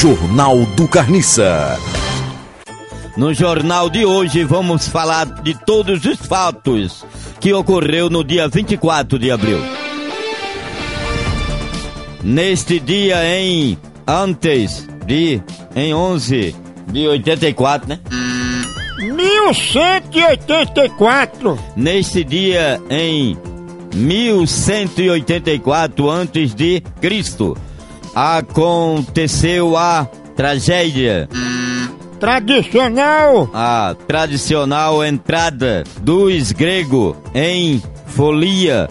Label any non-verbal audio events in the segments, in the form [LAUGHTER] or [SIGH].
Jornal do Carniça. No jornal de hoje vamos falar de todos os fatos que ocorreu no dia 24 de abril. Neste dia em antes de em 11 de 84, né? 1184. Neste dia em 1184 antes de Cristo, aconteceu a tragédia, Tradicional. a tradicional entrada dos gregos em Folia,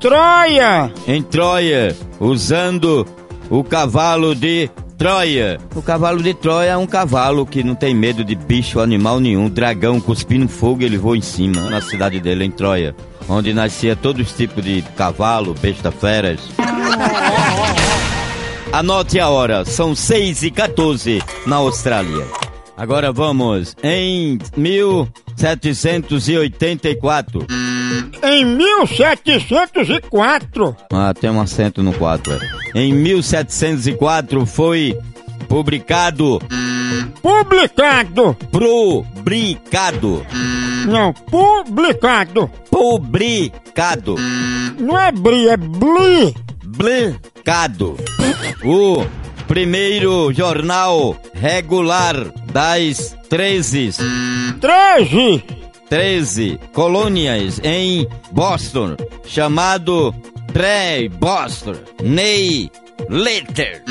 Troia. em Troia, usando o cavalo de Troia. O cavalo de Troia é um cavalo que não tem medo de bicho, animal nenhum. Dragão cuspindo fogo, ele voa em cima, na cidade dele, em Troia. Onde nascia todos os tipos de cavalo, besta, feras. [LAUGHS] Anote a hora, são 6 e 14 na Austrália. Agora vamos em 1784. Em 1704. Ah, tem um acento no 4. É. Em 1704 foi publicado, Publicado. publicado, Não, publicado. publicado, Não é bri, é bli. publicado. O primeiro jornal regular das 13, 13. 13 colônias em Boston, chamado Pré-Boston Ney Letter.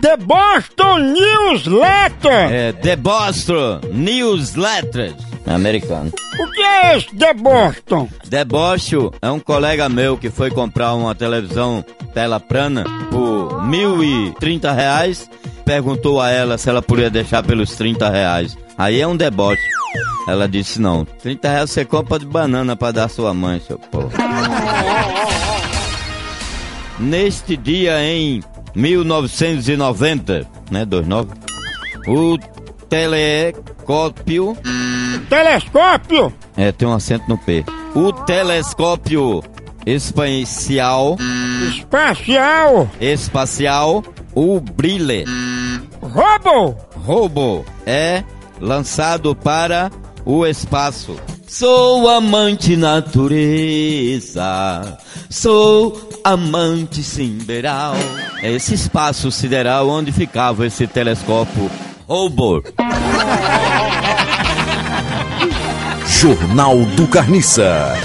The Boston Newsletter. É, The Boston Newsletter. Americano. O que é esse The Boston? Debocho é um colega meu que foi comprar uma televisão tela plana por mil e trinta reais. Perguntou a ela se ela podia deixar pelos 30 reais. Aí é um deboche. Ela disse não. 30 reais você compra de banana pra dar sua mãe, seu povo. Neste dia em 1990, né, 29, o telescópio Telescópio. é, tem um acento no P. O telescópio espacial, Espacial. espacial, o Brile, Robo. Robo, é lançado para o espaço. Sou amante natureza, sou amante sideral. É esse espaço sideral onde ficava esse telescópio Robo. Jornal do Carniça.